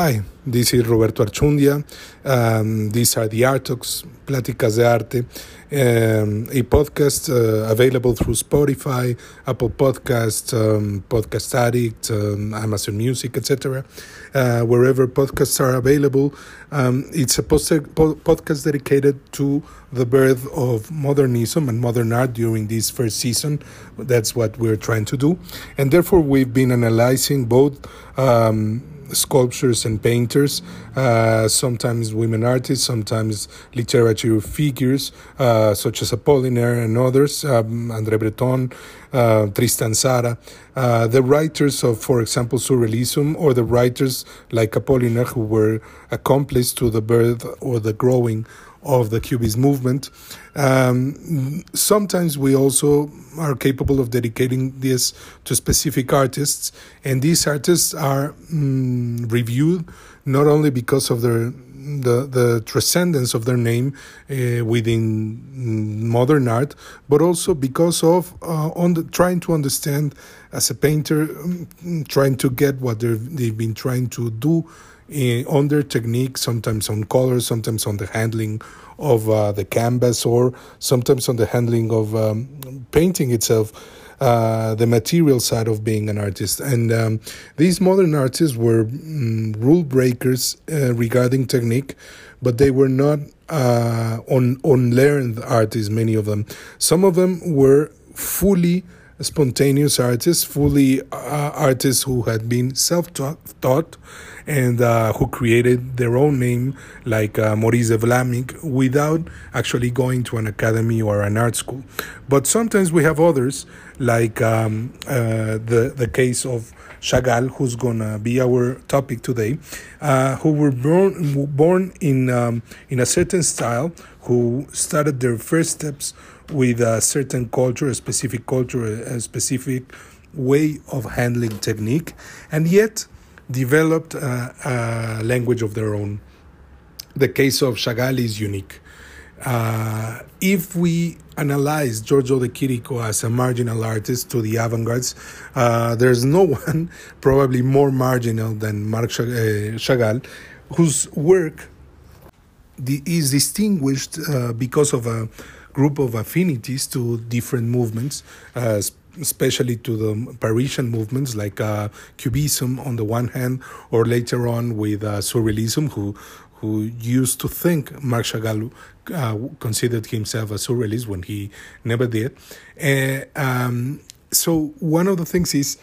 Hi, this is Roberto Archundia. Um, these are the Art Talks, Pláticas de Arte, um, a podcast uh, available through Spotify, Apple Podcast, um, Podcast Addict, um, Amazon Music, etc. Uh, wherever podcasts are available, um, it's a poster, po- podcast dedicated to the birth of modernism and modern art during this first season. That's what we're trying to do, and therefore we've been analyzing both. Sculptures and painters, uh, sometimes women artists, sometimes literature figures, uh, such as Apollinaire and others, um, André Breton, uh, Tristan Tzara, uh, the writers of, for example, Surrealism, or the writers like Apollinaire who were accomplices to the birth or the growing of the Cubist movement. Um, sometimes we also are capable of dedicating this to specific artists, and these artists are um, reviewed not only because of their the the transcendence of their name uh, within modern art, but also because of uh, on the, trying to understand as a painter, um, trying to get what they've been trying to do on their technique, sometimes on color, sometimes on the handling of uh, the canvas, or sometimes on the handling of um, painting itself. Uh, the material side of being an artist. And um, these modern artists were mm, rule breakers uh, regarding technique, but they were not uh, on unlearned artists. Many of them, some of them were fully spontaneous artists, fully uh, artists who had been self-taught and uh, who created their own name, like uh, Maurice de Vlaminck, without actually going to an academy or an art school. But sometimes we have others, like um, uh, the the case of Chagall, who's gonna be our topic today, uh, who were born born in um, in a certain style, who started their first steps with a certain culture, a specific culture, a specific way of handling technique, and yet developed a, a language of their own. The case of Chagall is unique. Uh, if we analyze Giorgio de Chirico as a marginal artist to the avant-gardes, uh, there's no one probably more marginal than Marc Chagall, whose work is distinguished uh, because of a group of affinities to different movements, uh, especially to the Parisian movements like uh, Cubism on the one hand, or later on with uh, Surrealism, who who used to think Marc Chagall uh, considered himself a surrealist when he never did. Uh, um, so one of the things is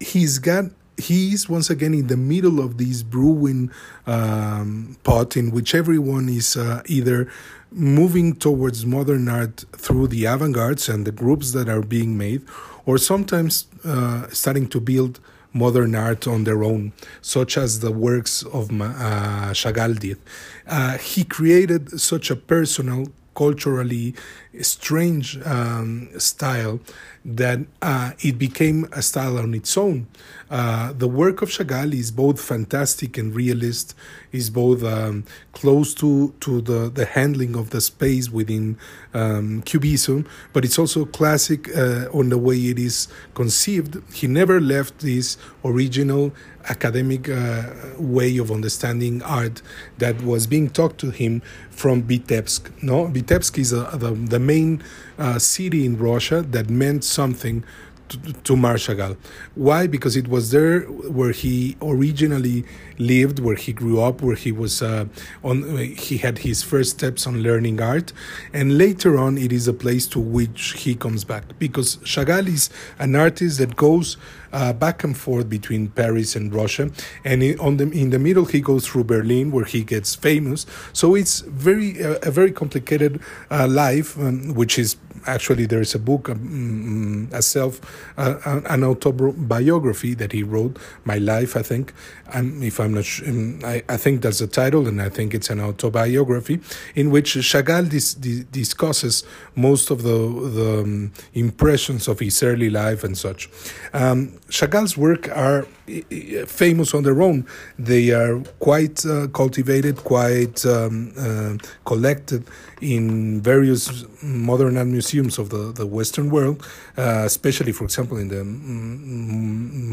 he's got he's once again in the middle of this brewing um, pot in which everyone is uh, either moving towards modern art through the avant-gardes and the groups that are being made or sometimes uh, starting to build modern art on their own, such as the works of uh, Chagall did. Uh, he created such a personal, culturally strange um, style that uh, it became a style on its own. Uh, the work of Chagall is both fantastic and realist, is both um, close to, to the, the handling of the space within um, Cubism, but it's also classic uh, on the way it is conceived. He never left this original academic uh, way of understanding art that was being taught to him from Vitebsk. No, Vitebsk is a, the, the main uh, city in Russia that meant something to, to Marc Chagall. Why? Because it was there where he originally lived, where he grew up, where he was uh, on. He had his first steps on learning art, and later on, it is a place to which he comes back because Chagall is an artist that goes. Uh, back and forth between Paris and Russia, and in, on the in the middle he goes through Berlin where he gets famous. So it's very uh, a very complicated uh, life, um, which is actually there is a book, um, a self, uh, an autobiography that he wrote, My Life, I think. And if I'm not, sure, um, I, I think that's the title, and I think it's an autobiography in which Chagall dis, dis, discusses most of the the um, impressions of his early life and such. Um, Chagall's work are famous on their own. They are quite uh, cultivated, quite um, uh, collected in various modern art museums of the, the Western world, uh, especially, for example, in the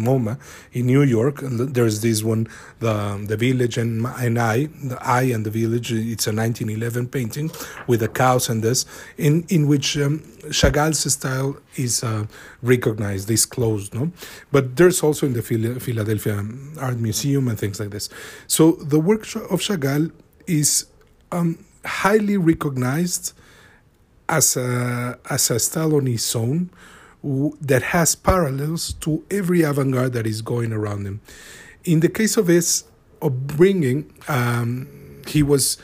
MoMA in New York. There's this one, the the village and, and I, the I and the village. It's a 1911 painting with the cows and this, in in which um, Chagall's style is uh, recognized, disclosed, no. But there's also in the Philadelphia Art Museum and things like this. So the work of Chagall is um, highly recognized as a as a style on its own that has parallels to every avant-garde that is going around him. In the case of his upbringing, um, he was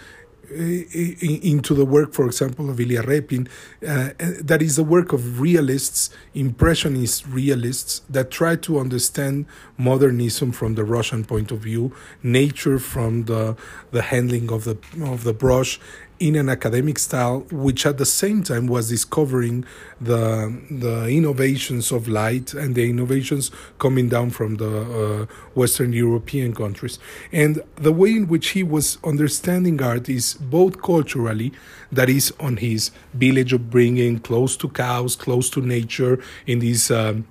into the work, for example, of Ilya Repin, uh, that is the work of realists, impressionist realists that try to understand modernism from the Russian point of view, nature from the the handling of the of the brush, in an academic style, which at the same time was discovering the the innovations of light and the innovations coming down from the uh, Western European countries, and the way in which he was understanding art is both culturally, that is on his village of bringing close to cows, close to nature, in these. Um,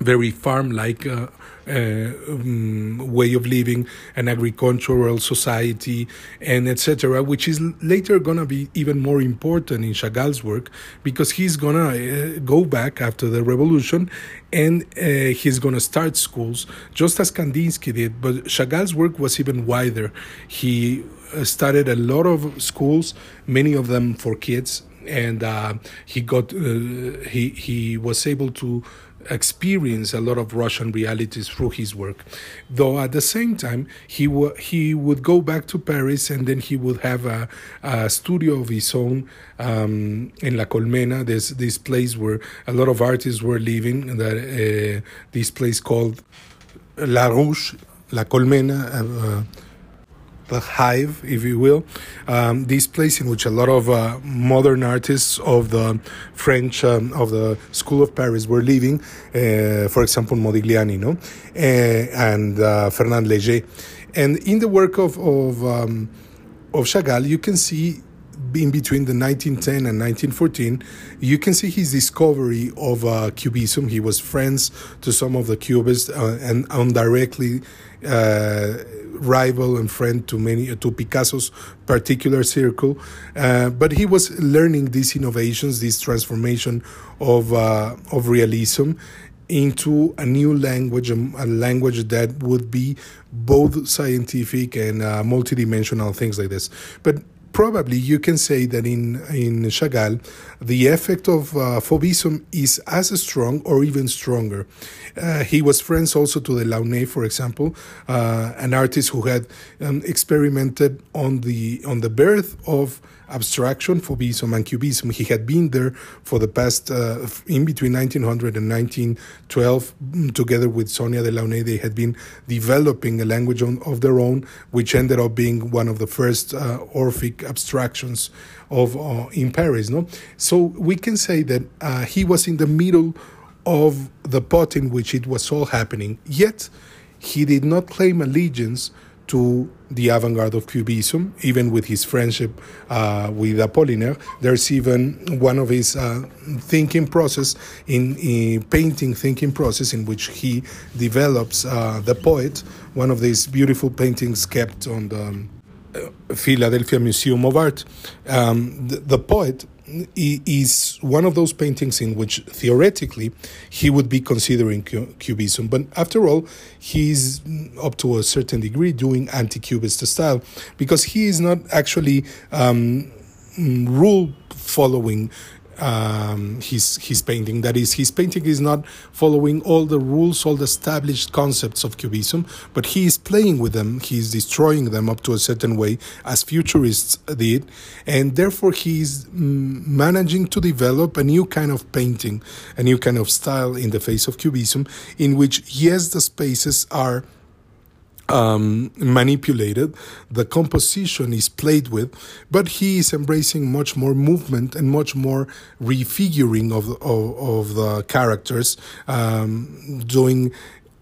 very farm-like uh, uh, um, way of living, an agricultural society, and etc., which is later gonna be even more important in Chagall's work because he's gonna uh, go back after the revolution and uh, he's gonna start schools just as Kandinsky did. But Chagall's work was even wider. He uh, started a lot of schools, many of them for kids, and uh, he got he he was able to experience a lot of Russian realities through his work. Though at the same time, he, w- he would go back to Paris and then he would have a, a studio of his own um, in La Colmena. There's this place where a lot of artists were living, that, uh, this place called La Ruche, La Colmena. Uh, the hive, if you will, um, this place in which a lot of uh, modern artists of the French um, of the School of Paris were living. Uh, for example, Modigliani, no, uh, and uh, Fernand Léger, and in the work of of um, of Chagall, you can see in between the 1910 and 1914, you can see his discovery of uh, Cubism. He was friends to some of the Cubists uh, and indirectly uh, rival and friend to many to Picasso's particular circle. Uh, but he was learning these innovations, this transformation of uh, of realism into a new language, a, language that would be both scientific and uh, multidimensional things like this. But probably you can say that in in Chagall, the effect of uh, Fauvism is as strong or even stronger. Uh, he was friends also to Delaunay, for example, uh, an artist who had um, experimented on the on the birth of abstraction Fauvism and Cubism. He had been there for the past, uh, in between 1900 and 1912, mm, together with Sonia Delaunay. They had been developing a language on, of their own, which ended up being one of the first uh, Abstractions of uh, in Paris. No, so we can say that uh, he was in the middle of the pot in which it was all happening. Yet he did not claim allegiance to the avant-garde of Cubism, even with his friendship uh, with Apollinaire. There's even one of his uh, thinking process in, in, painting thinking process in which he develops uh, the poet, one of these beautiful paintings kept on the Philadelphia Museum of Art. Um, the, the poet is one of those paintings in which theoretically he would be considering cubism but after all he's up to a certain degree doing anti-cubist style because he is not actually um, rule following um, his his painting. That is, his painting is not following all the rules, all the established concepts of Cubism, but he is playing with them. He is destroying them up to a certain way, as futurists did, and therefore he is mm, managing to develop a new kind of painting, a new kind of style in the face of Cubism, in which yes, the spaces are um, manipulated, the composition is played with, but he is embracing much more movement and much more refiguring of of, of the characters, um, doing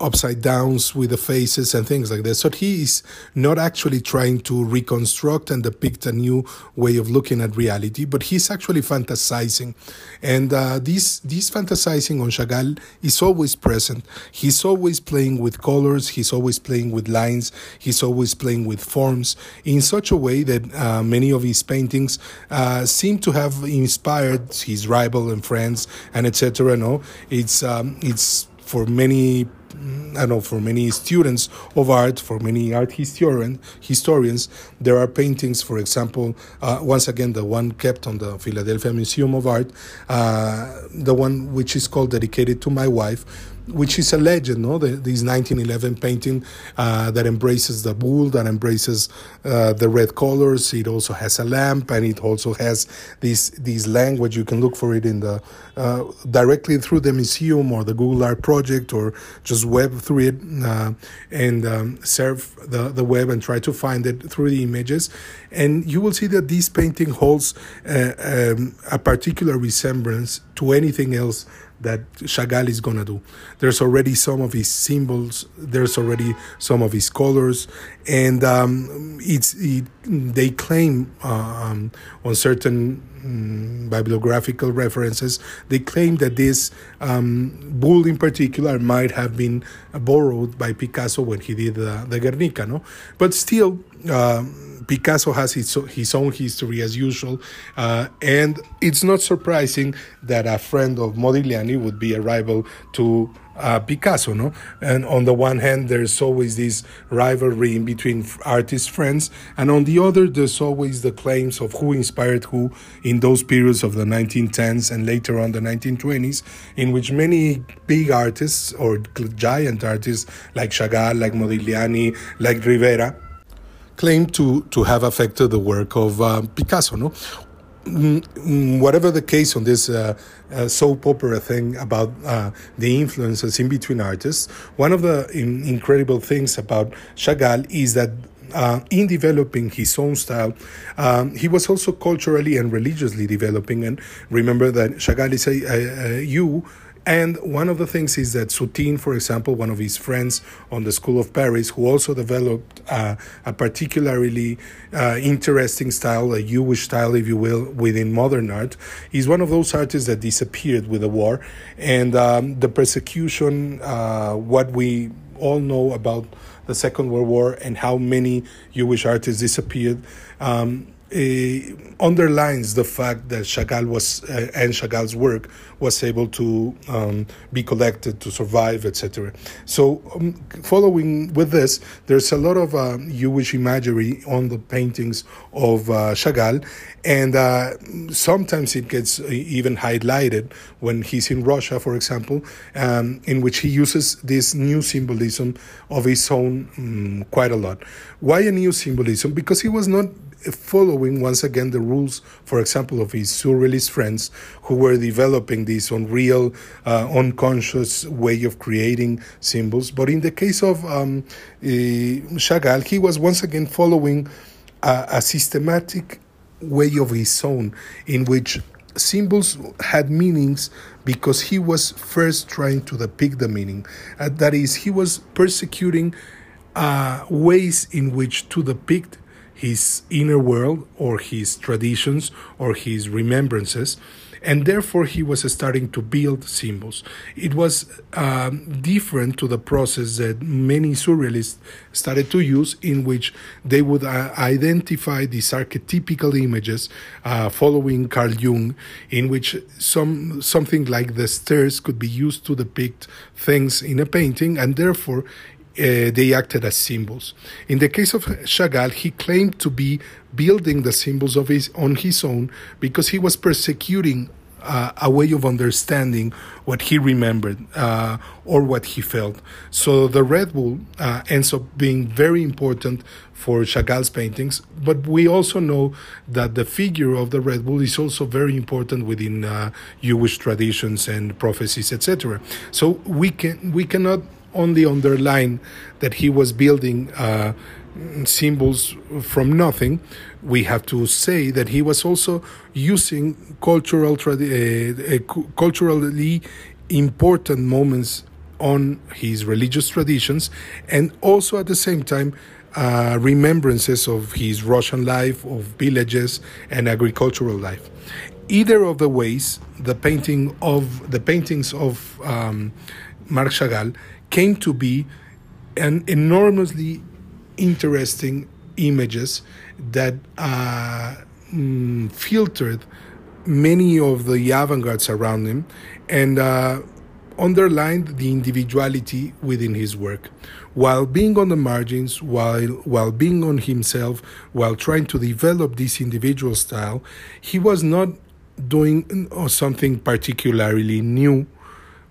upside downs with the faces and things like that. So he is not actually trying to reconstruct and depict a new way of looking at reality, but he's actually fantasizing. And uh, this, this fantasizing on Chagall is always present. He's always playing with colors, he's always playing with lines, he's always playing with forms in such a way that uh, many of his paintings uh, seem to have inspired his rival and friends and etc. No, it's um, it's for many I know for many students of art, for many art historian, historians, there are paintings, for example, uh, once again, the one kept on the Philadelphia Museum of Art, uh, the one which is called Dedicated to My Wife, which is a legend, no? The, this 1911 painting uh, that embraces the bull, that embraces uh, the red colors. It also has a lamp, and it also has this this language. You can look for it in the uh, directly through the museum or the Google Art Project, or just web through it uh, and um, surf the the web and try to find it through the images, and you will see that this painting holds uh, um, a particular resemblance to anything else that Chagall is going to do. There's already some of his symbols, there's already some of his colors, and um, it's it, they claim uh, um, on certain um, bibliographical references, they claim that this um, bull in particular might have been borrowed by Picasso when he did the, the Guernica, no? But still, uh, Picasso has his, his own history as usual, uh, and it's not surprising that a friend of Modigliani would be a rival to uh, Picasso, no? And on the one hand, there's always this rivalry in between artist friends, and on the other, there's always the claims of who inspired who in those periods of the 1910s and later on the 1920s, in which many big artists or giant artists like Chagall, like Modigliani, like Rivera, claim to, to have affected the work of uh, Picasso. No, whatever the case on this uh, uh, soap opera thing about uh, the influences in between artists, one of the in- incredible things about Chagall is that. Uh, in developing his own style, um, he was also culturally and religiously developing. And remember that Chagall is a, a, a you and one of the things is that Soutine, for example, one of his friends on the School of Paris, who also developed uh, a particularly uh, interesting style, a Jewish style, if you will, within modern art, is one of those artists that disappeared with the war. And um, the persecution, uh, what we all know about the Second World War and how many Jewish artists disappeared. Um, underlines the fact that Chagall was uh, and Chagall's work was able to um, be collected to survive, etc. So, um, following with this, there's a lot of uh, Jewish imagery on the paintings of uh, Chagall, and uh, sometimes it gets even highlighted when he's in Russia, for example, um, in which he uses this new symbolism of his own um, quite a lot. Why a new symbolism? Because he was not following once again the rules, for example, of his surrealist friends who were developing this unreal, uh, unconscious way of creating symbols. But in the case of um, uh, Chagall, he was once again following a, a systematic way of his own in which symbols had meanings because he was first trying to depict the meaning. Uh, that is, he was persecuting uh, ways in which to depict his inner world or his traditions or his remembrances and therefore he was starting to build symbols. It was um, different to the process that many surrealists started to use, in which they would uh, identify these archetypical images, uh, following Carl Jung, in which some something like the stairs could be used to depict things in a painting, and therefore uh, they acted as symbols. In the case of Chagall, he claimed to be building the symbols of his on his own because he was persecuting uh, a way of understanding what he remembered uh, or what he felt. So the Red Bull uh, ends up being very important for Chagall's paintings, but we also know that the figure of the Red Bull is also very important within uh, Jewish traditions and prophecies, etc. So we can we cannot only underline that he was building uh, symbols from nothing. We have to say that he was also using cultural uh, uh, culturally important moments on his religious traditions and also at the same time uh, remembrances of his Russian life, of villages and agricultural life. Either of the ways, the painting of the paintings of um, Marc Chagall came to be an enormously interesting images that uh, mm, filtered many of the avant-gardes around him and uh, underlined the individuality within his work. While being on the margins while while being on himself while trying to develop this individual style he was not doing uh, something particularly new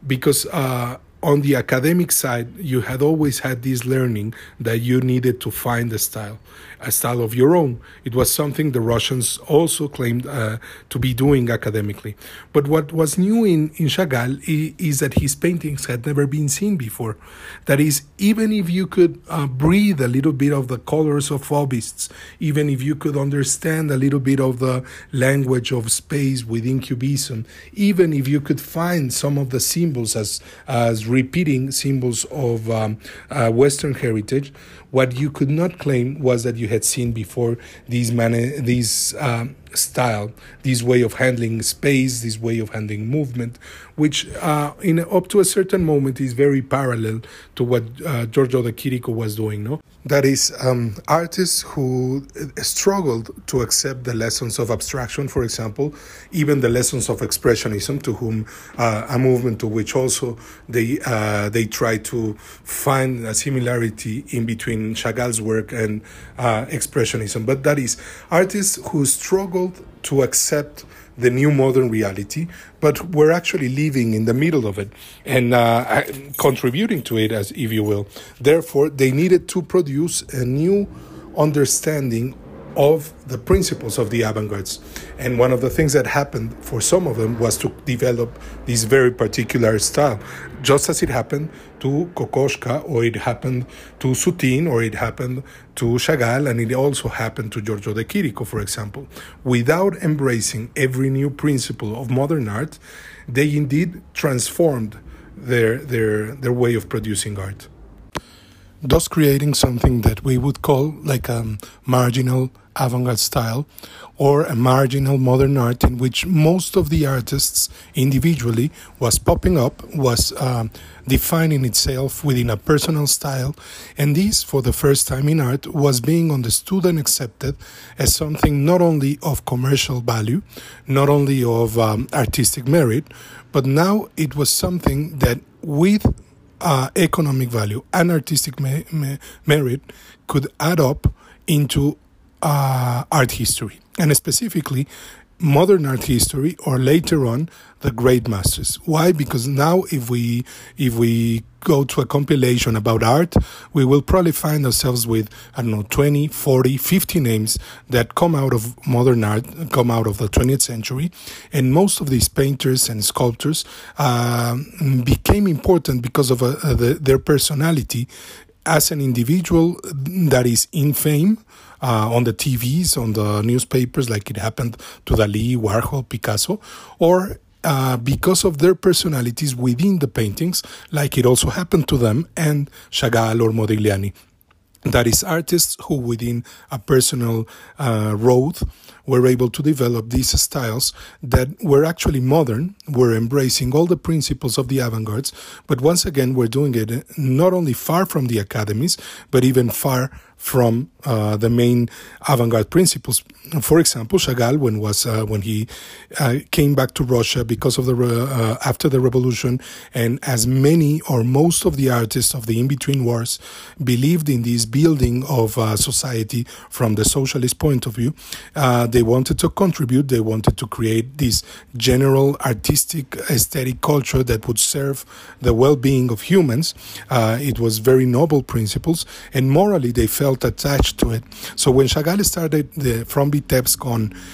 because uh, on the academic side, you had always had this learning that you needed to find a style, a style of your own. It was something the Russians also claimed uh, to be doing academically. But what was new in, in Chagall is, that his paintings had never been seen before. That is, even if you could uh, breathe a little bit of the colors of Fauvists, even if you could understand a little bit of the language of space within Cubism, even if you could find some of the symbols as, as repeating symbols of um, uh, Western heritage. What you could not claim was that you had seen before these man- these um, style, this way of handling space, this way of handling movement, which uh, in up to a certain moment is very parallel to what uh, Giorgio de Chirico was doing. No, that is um, artists who struggled to accept the lessons of abstraction, for example, even the lessons of expressionism, to whom uh, a movement to which also they uh, they try to find a similarity in between Chagall's work and uh, expressionism. But that is artists who struggled to accept the new modern reality, but we're actually living in the middle of it and uh, contributing to it, as if you will. Therefore, they needed to produce a new understanding of the principles of the avant-gardes. And one of the things that happened for some of them was to develop this very particular style, just as it happened to Kokoschka, or it happened to Soutine, or it happened to Chagall, and it also happened to Giorgio de Chirico, for example. Without embracing every new principle of modern art, they indeed transformed their, their, their way of producing art thus creating something that we would call like a marginal avant-garde style or a marginal modern art in which most of the artists individually was popping up was um, defining itself within a personal style. And this for the first time in art was being understood and accepted as something not only of commercial value not only of um, artistic merit but now it was something that with uh, economic value and artistic me- me- merit could add up into uh, art history, and specifically modern art history or later on the great masters. Why? Because now if we if we go to a compilation about art we will probably find ourselves with i don't know 20 40 50 names that come out of modern art come out of the 20th century. And most of these painters and sculptors uh, became important because of uh, the, their personality. As an individual that is in fame uh, on the TVs, on the newspapers, like it happened to Dali, Warhol, Picasso, or uh, because of their personalities within the paintings, like it also happened to them and Chagall or Modigliani. That is, artists who, within a personal uh, road, were able to develop these styles that were actually modern, were embracing all the principles of the avant gardes, but once again, were doing it not only far from the academies, but even far from uh, the main avant-garde principles. For example, Chagall, when was uh, when he uh, came back to Russia because of the uh, after the revolution, and as many or most of the artists of the in-between wars believed in this building of uh, society from the socialist point of view, uh, they wanted to contribute. They wanted to create this general artistic aesthetic culture that would serve the well-being of humans. it was very noble principles, and morally they felt felt attached to it. So when Chagall started the, from Vitebsk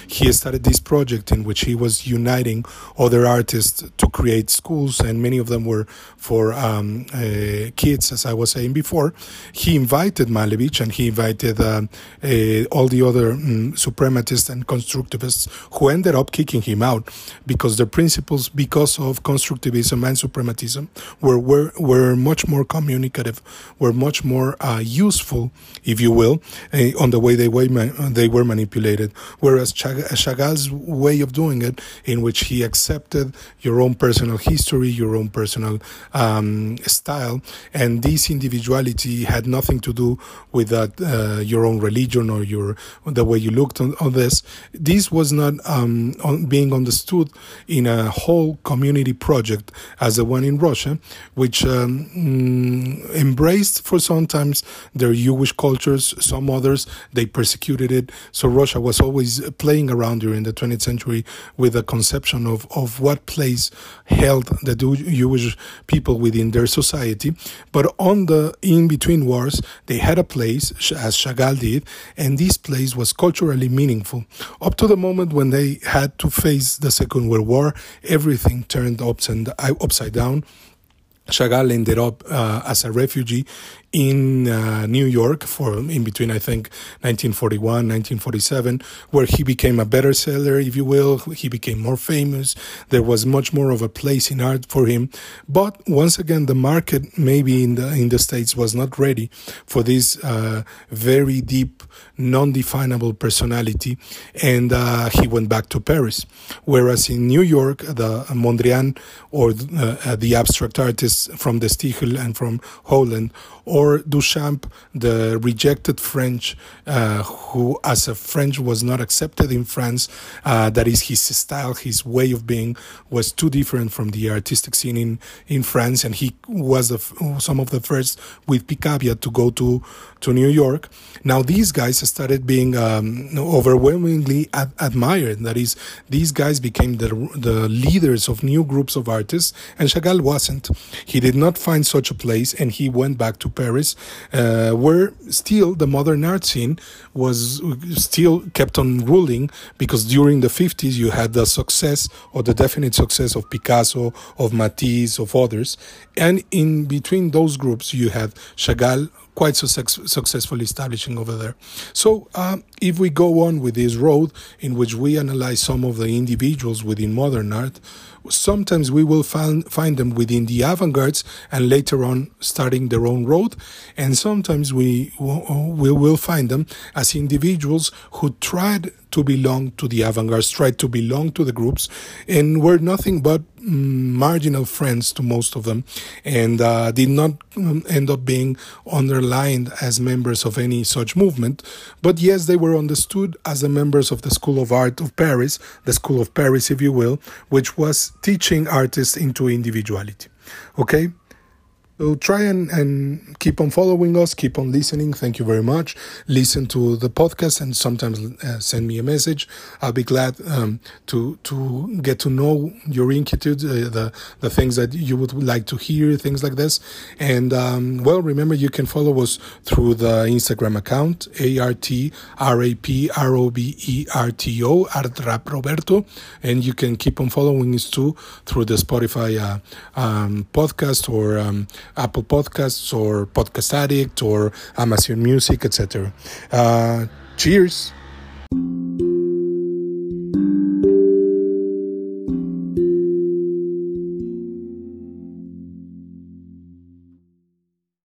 he started this project in which he was uniting other artists to create schools, and many of them were for um, uh, kids, as I was saying before. He invited Malevich and he invited uh, uh, all the other um, supremacist and constructivists who ended up kicking him out because their principles, because of constructivism and suprematism, were were, were much more communicative, were much more uh, useful, if you will, uh, on the way they were they were manipulated. Whereas Chagall's way of doing it, in which he accepted your own personal history, your own personal um, style, and this individuality had nothing to do with that uh, your own religion or your the way you looked on, on this. This was not um, on, being understood in a whole community project as the one in Russia, which um, mm, embraced for sometimes their Jewish cultures, some others they persecuted it. So Russia was always playing around during the 20th century with a conception of, of what place held the Jewish people within their society. But on the in between wars, they had a place, as Chagall did, and this place was culturally meaningful. Up to the moment when they had to face the Second World War, everything turned upside down. Chagall ended up uh, as a refugee in uh, New York for in between I think 1941 1947 where he became a better seller if you will. He became more famous. There was much more of a place in art for him. But once again the market maybe in the in the states was not ready for this uh, very deep non-definable personality and uh, he went back to Paris whereas in New York the Mondrian or uh, the abstract artists from the Stijl and from Holland or Duchamp, the rejected French, uh, who as a French was not accepted in France. Uh, that is his style, his way of being was too different from the artistic scene in, in France, and he was some of the first with Picabia to go to to New York. Now these guys started being um, overwhelmingly ad- admired. That is, these guys became the the leaders of new groups of artists, and Chagall wasn't. He did not find such a place, and he went back to Paris, uh, where still the modern art scene was still kept on ruling because during the 50s you had the success or the definite success of Picasso, of Matisse, of others, and in between those groups you had Chagall quite success, successfully establishing over there. So, um, if we go on with this road in which we analyze some of the individuals within modern art, sometimes we will find, find them within the avant-gardes and later on starting their own road and sometimes we, we will find them as individuals who tried to belong to the avant-garde, tried to belong to the groups, and were nothing but mm, marginal friends to most of them, and uh, did not um, end up being underlined as members of any such movement. But yes, they were understood as the members of the School of Art of Paris, the School of Paris, if you will, which was teaching artists into individuality. Okay? So try and, and keep on following us, keep on listening. Thank you very much. Listen to the podcast and sometimes uh, send me a message. I'll be glad um, to to get to know your inquietudes, uh, the the things that you would like to hear, things like this. And um, well, remember you can follow us through the Instagram account A R T R A P R O B E R T O Art Rap Roberto, and you can keep on following us too through the Spotify uh, um, podcast or um, Apple Podcasts or Podcast Addict or Amazon Music, etc. Uh, cheers.